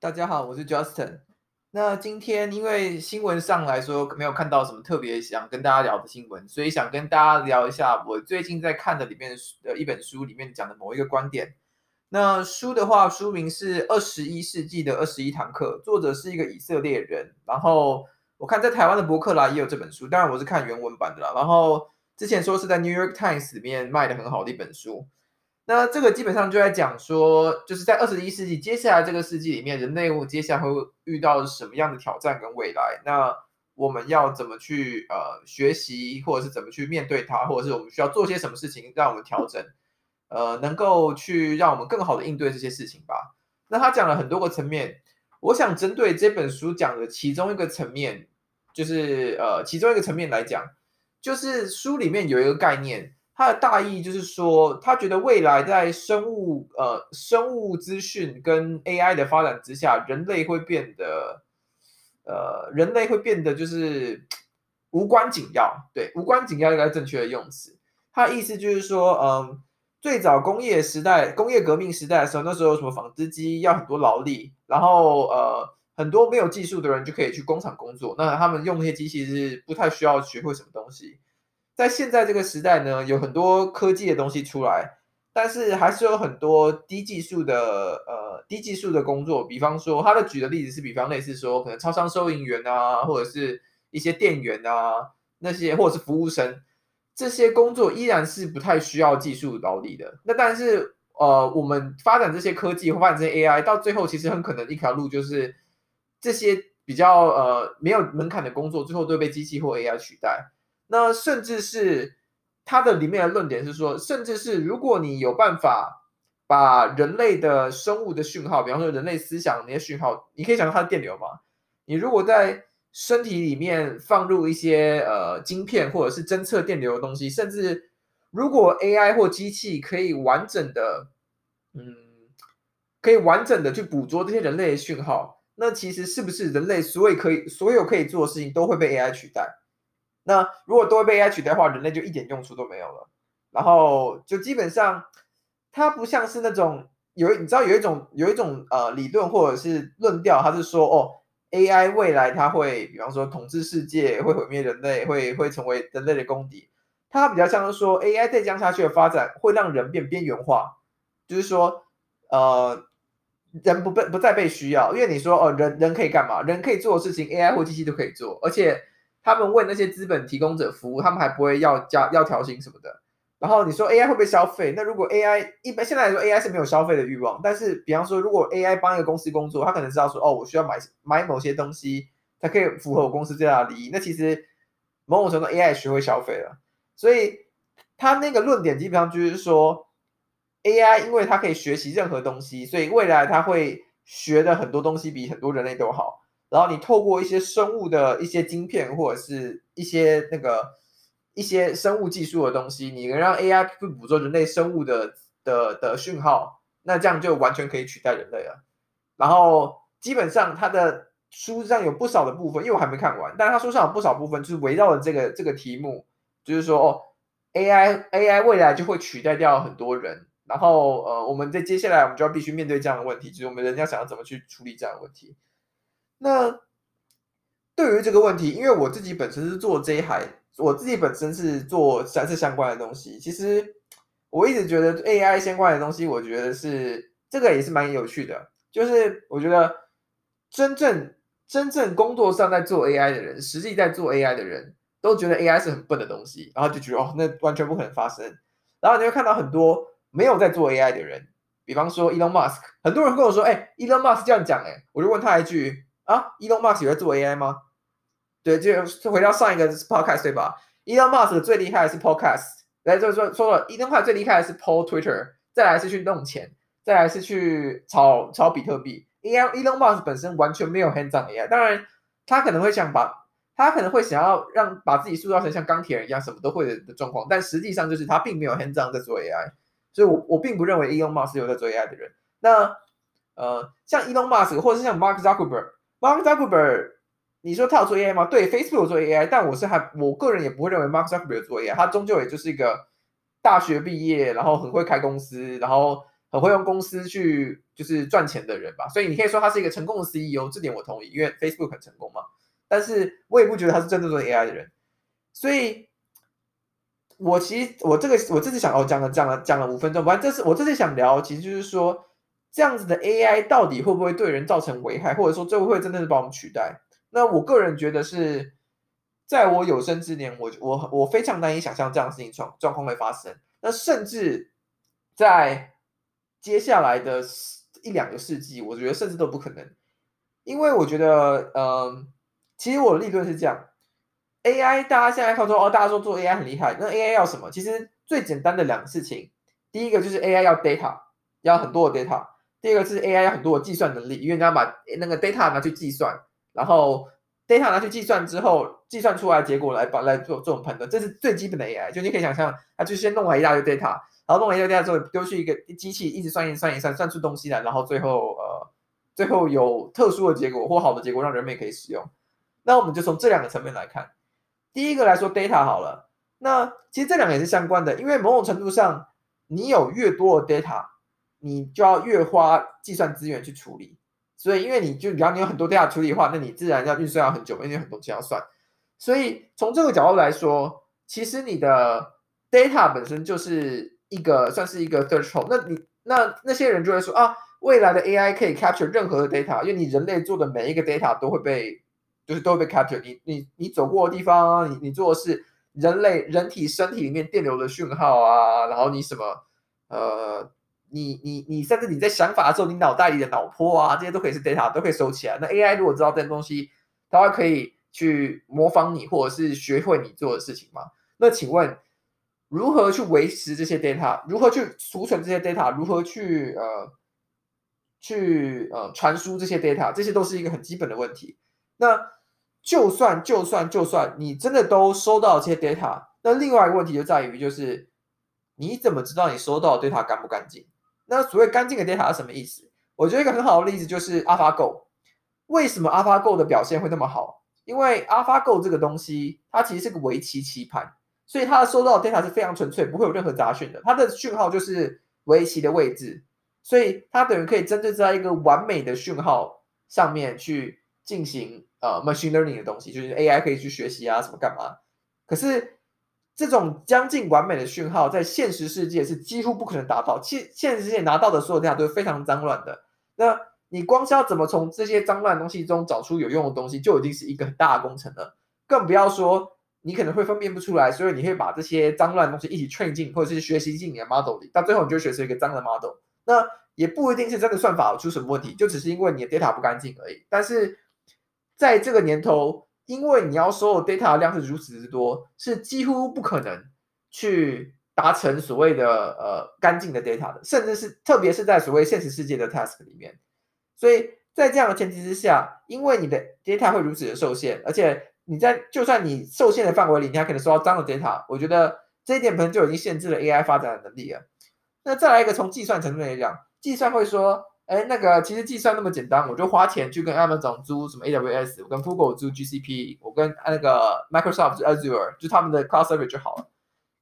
大家好，我是 Justin。那今天因为新闻上来说没有看到什么特别想跟大家聊的新闻，所以想跟大家聊一下我最近在看的里面的一本书里面讲的某一个观点。那书的话，书名是《二十一世纪的二十一堂课》，作者是一个以色列人。然后我看在台湾的博客来也有这本书，当然我是看原文版的啦。然后之前说是在 New York Times 里面卖的很好的一本书。那这个基本上就在讲说，就是在二十一世纪，接下来这个世纪里面，人类接下来会遇到什么样的挑战跟未来？那我们要怎么去呃学习，或者是怎么去面对它，或者是我们需要做些什么事情，让我们调整，呃，能够去让我们更好的应对这些事情吧。那他讲了很多个层面，我想针对这本书讲的其中一个层面，就是呃其中一个层面来讲，就是书里面有一个概念。他的大意就是说，他觉得未来在生物呃生物资讯跟 AI 的发展之下，人类会变得呃人类会变得就是无关紧要，对，无关紧要应该是正确的用词。他的意思就是说，嗯，最早工业时代、工业革命时代的时候，那时候什么纺织机要很多劳力，然后呃很多没有技术的人就可以去工厂工作，那他们用那些机器是不太需要学会什么东西。在现在这个时代呢，有很多科技的东西出来，但是还是有很多低技术的呃低技术的工作。比方说，他的举的例子是，比方类似说，可能超商收银员啊，或者是一些店员啊，那些或者是服务生，这些工作依然是不太需要技术劳力的。那但是呃，我们发展这些科技或发展这些 AI，到最后其实很可能一条路就是这些比较呃没有门槛的工作，最后都被机器或 AI 取代。那甚至是它的里面的论点是说，甚至是如果你有办法把人类的生物的讯号，比方说人类思想那些讯号，你可以想到它的电流吗？你如果在身体里面放入一些呃晶片或者是侦测电流的东西，甚至如果 AI 或机器可以完整的，嗯，可以完整的去捕捉这些人类的讯号，那其实是不是人类所有可以所有可以做的事情都会被 AI 取代？那如果都会被 AI 取代的话，人类就一点用处都没有了。然后就基本上，它不像是那种有你知道有一种有一种呃理论或者是论调，它是说哦，AI 未来它会比方说统治世界，会毁灭人类，会会成为人类的公敌。它比较像是说 AI 再降下去的发展会让人变边缘化，就是说呃人不被不再被需要，因为你说哦人人可以干嘛？人可以做的事情，AI 或机器都可以做，而且。他们为那些资本提供者服务，他们还不会要加要调薪什么的。然后你说 AI 会不会消费？那如果 AI 一般现在来说 AI 是没有消费的欲望，但是比方说如果 AI 帮一个公司工作，他可能知道说哦，我需要买买某些东西才可以符合我公司最大的利益。那其实某种程度 AI 学会消费了，所以他那个论点基本上就是说 AI 因为它可以学习任何东西，所以未来它会学的很多东西比很多人类都好。然后你透过一些生物的一些晶片，或者是一些那个一些生物技术的东西，你能让 AI 去捕捉人类生物的的的讯号，那这样就完全可以取代人类了。然后基本上他的书上有不少的部分，因为我还没看完，但他书上有不少部分就是围绕着这个这个题目，就是说哦，AI AI 未来就会取代掉很多人。然后呃，我们在接下来我们就要必须面对这样的问题，就是我们人家想要怎么去处理这样的问题。那对于这个问题，因为我自己本身是做这一行，我自己本身是做三次相关的东西。其实我一直觉得 AI 相关的东西，我觉得是这个也是蛮有趣的。就是我觉得真正真正工作上在做 AI 的人，实际在做 AI 的人都觉得 AI 是很笨的东西，然后就觉得哦，那完全不可能发生。然后你会看到很多没有在做 AI 的人，比方说 Elon Musk，很多人跟我说，哎，Elon Musk 这样讲，哎，我就问他一句。啊，Elon Musk 有在做 AI 吗？对，就回到上一个 podcast 对吧？Elon Musk 最厉害的是 podcast，来就是说说了，Elon Musk 最厉害的是 PO Twitter，再来是去弄钱，再来是去炒炒比特币。Elon Elon Musk 本身完全没有 hands on AI，当然他可能会想把，他可能会想要让把自己塑造成像钢铁人一样什么都会的状况，但实际上就是他并没有 hands on 在做 AI，所以我我并不认为 Elon Musk 有在做 AI 的人。那呃，像 Elon Musk 或者是像 Mark Zuckerberg。Mark Zuckerberg，你说他有做 AI 吗？对，Facebook 有做 AI，但我是还我个人也不会认为 Mark Zuckerberg 有做 AI，他终究也就是一个大学毕业，然后很会开公司，然后很会用公司去就是赚钱的人吧，所以你可以说他是一个成功的 CEO，这点我同意，因为 Facebook 很成功嘛。但是我也不觉得他是真正做 AI 的人，所以，我其实我这个我这次想哦讲了讲了讲了五分钟，反正这是我这次想聊，其实就是说这样子的 AI 到底会不会对人造成危害，或者说这会不会真的是把我们取代？那我个人觉得是在我有生之年，我我我非常难以想象这样的事情状状况会发生。那甚至在接下来的一两个世纪，我觉得甚至都不可能，因为我觉得，嗯，其实我的立论是这样：AI，大家现在看说，哦，大家说做 AI 很厉害，那 AI 要什么？其实最简单的两个事情，第一个就是 AI 要 data，要很多的 data；第二个是 AI 要很多的计算能力，因为你要把那个 data 拿去计算，然后 data 拿去计算之后，计算出来结果来把来做这种判断，这是最基本的 AI。就你可以想象，它就先弄完一大堆 data。然后弄完一大堆 data 之后，丢去一个机器，一直算一算一算，算出东西来，然后最后呃，最后有特殊的结果或好的结果，让人们也可以使用。那我们就从这两个层面来看。第一个来说 data 好了，那其实这两个也是相关的，因为某种程度上，你有越多的 data，你就要越花计算资源去处理。所以，因为你就只要你有很多 data 处理的话，那你自然要运算要很久，因为很多东西要算。所以从这个角度来说，其实你的 data 本身就是。一个算是一个 threshold，那你那那些人就会说啊，未来的 AI 可以 capture 任何的 data，因为你人类做的每一个 data 都会被，就是都会被 capture 你。你你你走过的地方，你你做的是人类人体身体里面电流的讯号啊，然后你什么呃，你你你甚至你在想法的时候，你脑袋里的脑波啊，这些都可以是 data，都可以收起来。那 AI 如果知道这些东西，它会可以去模仿你，或者是学会你做的事情吗？那请问？如何去维持这些 data？如何去储存这些 data？如何去呃去呃传输这些 data？这些都是一个很基本的问题。那就算就算就算你真的都收到这些 data，那另外一个问题就在于，就是你怎么知道你收到的 data 干不干净？那所谓干净的 data 是什么意思？我觉得一个很好的例子就是 AlphaGo。为什么 AlphaGo 的表现会那么好？因为 AlphaGo 这个东西，它其实是个围棋棋盘。所以它收到的 data 是非常纯粹，不会有任何杂讯的。它的讯号就是围棋的位置，所以它等于可以针对在一个完美的讯号上面去进行呃 machine learning 的东西，就是 AI 可以去学习啊什么干嘛。可是这种将近完美的讯号，在现实世界是几乎不可能达到。现现实世界拿到的所有 data 都是非常脏乱的。那你光是要怎么从这些脏乱的东西中找出有用的东西，就已经是一个很大的工程了。更不要说。你可能会分辨不出来，所以你会把这些脏乱的东西一起 train 进，或者是学习进你的 model 里，到最后你就学成一个脏的 model。那也不一定是真的算法出什么问题，就只是因为你的 data 不干净而已。但是在这个年头，因为你要所有 data 的量是如此之多，是几乎不可能去达成所谓的呃干净的 data 的，甚至是特别是在所谓现实世界的 task 里面。所以在这样的前提之下，因为你的 data 会如此的受限，而且你在就算你受限的范围里，你还可能收到脏的 data。我觉得这一点本身就已经限制了 AI 发展的能力了。那再来一个从计算层面来讲，计算会说，哎，那个其实计算那么简单，我就花钱去跟 Amazon 租什么 AWS，我跟 Google 租 GCP，我跟那个 Microsoft Azure 就他们的 Cloud Service 就好了。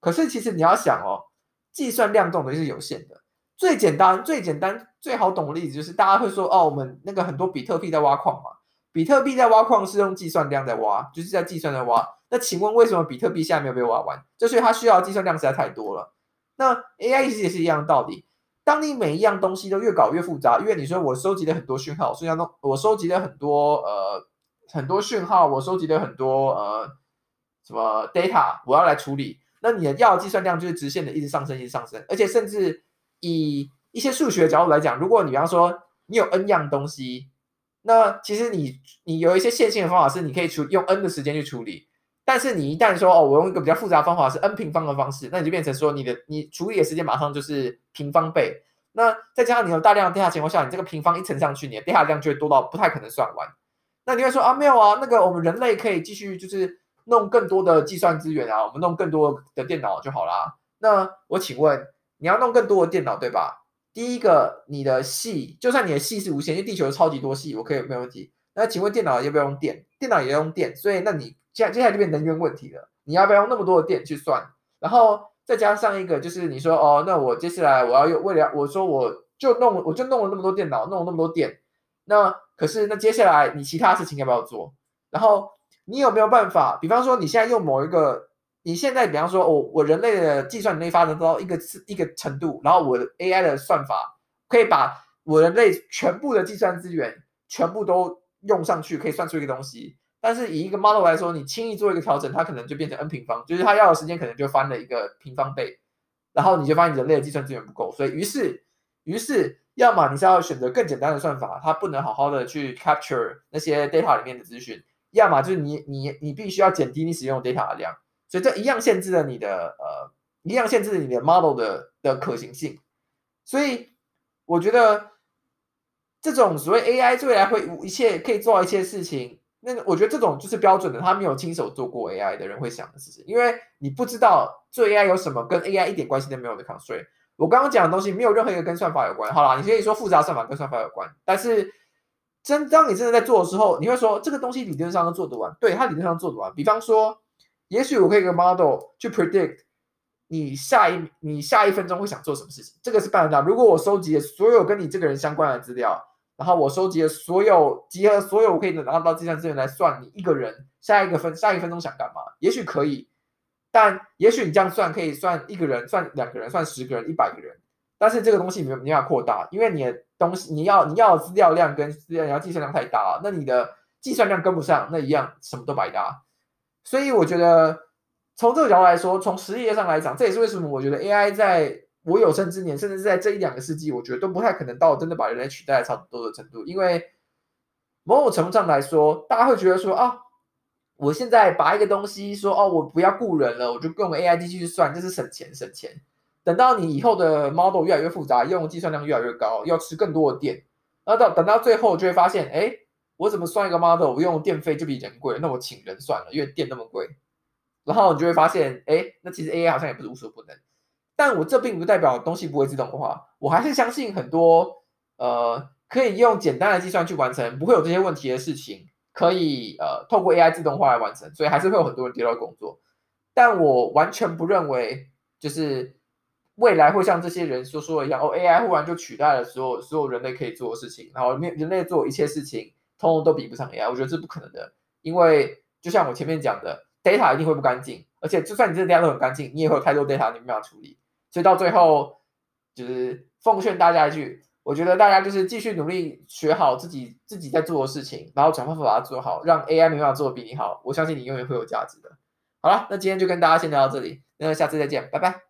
可是其实你要想哦，计算量这种东西是有限的。最简单、最简单、最好懂的例子就是大家会说，哦，我们那个很多比特币在挖矿嘛。比特币在挖矿是用计算量在挖，就是在计算在挖。那请问为什么比特币现在没有被挖完？就是它需要计算量实在太多了。那 AI 其实也是一样的道理。当你每一样东西都越搞越复杂，因为你说我收集了很多讯号，所以说我收集了很多呃很多讯号，我收集了很多呃什么 data，我要来处理。那你的要的计算量就是直线的一直上升，一直上升。而且甚至以一些数学角度来讲，如果你比方说你有 n 样东西。那其实你你有一些线性的方法是你可以处用 n 的时间去处理，但是你一旦说哦，我用一个比较复杂方法是 n 平方的方式，那你就变成说你的你处理的时间马上就是平方倍。那再加上你有大量的 data 情况下，你这个平方一乘上去，你的 data 量就会多到不太可能算完。那你会说啊，没有啊，那个我们人类可以继续就是弄更多的计算资源啊，我们弄更多的电脑就好啦。那我请问你要弄更多的电脑对吧？第一个，你的系，就算你的系是无限，因为地球超级多系，我可以没问题。那请问电脑要不要用电？电脑也要用电，所以那你接下接下来就变能源问题了。你要不要用那么多的电去算？然后再加上一个就是你说哦，那我接下来我要用为了我说我就弄我就弄了那么多电脑，弄了那么多电，那可是那接下来你其他事情要不要做？然后你有没有办法？比方说你现在用某一个，你现在比方说我我人类的计算能力发展到一个一个程度，然后我的 AI 的算法可以把我人类全部的计算资源全部都用上去，可以算出一个东西。但是以一个 model 来说，你轻易做一个调整，它可能就变成 n 平方，就是它要的时间可能就翻了一个平方倍，然后你就发现人类的计算资源不够，所以于是于是，要么你是要选择更简单的算法，它不能好好的去 capture 那些 data 里面的资讯，要么就是你你你必须要减低你使用 data 的量，所以这一样限制了你的呃，一样限制了你的 model 的的可行性，所以我觉得这种所谓 AI 未来会一切可以做到一切事情。那，我觉得这种就是标准的，他没有亲手做过 AI 的人会想的事情，因为你不知道做 AI 有什么跟 AI 一点关系都没有的 constraint。我刚刚讲的东西没有任何一个跟算法有关。好啦，你可以说复杂算法跟算法有关，但是真当你真的在做的时候，你会说这个东西理论上都做得完，对，它理论上做得完。比方说，也许我可以给 model 去 predict 你下一你下一分钟会想做什么事情，这个是办得到。如果我收集了所有跟你这个人相关的资料。然后我收集了所有，集合所有我可以能拿到计算资源来算你一个人下一个分下一分钟想干嘛？也许可以，但也许你这样算可以算一个人、算两个人、算十个人、一百个人。但是这个东西没有没办法扩大，因为你的东西你要你要的资料量跟资料你要计算量太大了，那你的计算量跟不上，那一样什么都白搭。所以我觉得从这个角度来说，从实业上来讲，这也是为什么我觉得 AI 在。我有生之年，甚至是在这一两个世纪，我觉得都不太可能到真的把人类取代差不多的程度。因为某种程度上来说，大家会觉得说啊，我现在把一个东西说哦，我不要雇人了，我就用 AI 机器去算，这是省钱省钱。等到你以后的 model 越来越复杂，用计算量越来越高，要吃更多的电，那到等到最后就会发现，哎，我怎么算一个 model，我用电费就比人贵，那我请人算了，因为电那么贵。然后你就会发现，哎，那其实 AI 好像也不是无所不能。但我这并不代表东西不会自动化，我还是相信很多呃可以用简单的计算去完成，不会有这些问题的事情，可以呃透过 AI 自动化来完成，所以还是会有很多人丢掉工作。但我完全不认为就是未来会像这些人所说的一样，哦，AI 忽然就取代了所有所有人类可以做的事情，然后人人类做一切事情，通通都比不上 AI，我觉得这不可能的，因为就像我前面讲的，data 一定会不干净，而且就算你这个 data 都很干净，你也会有太多 data 你没办法处理。所以到最后，就是奉劝大家一句，我觉得大家就是继续努力学好自己自己在做的事情，然后想办法把它做好，让 AI 没办法做的比你好。我相信你永远会有价值的。好了，那今天就跟大家先聊到这里，那下次再见，拜拜。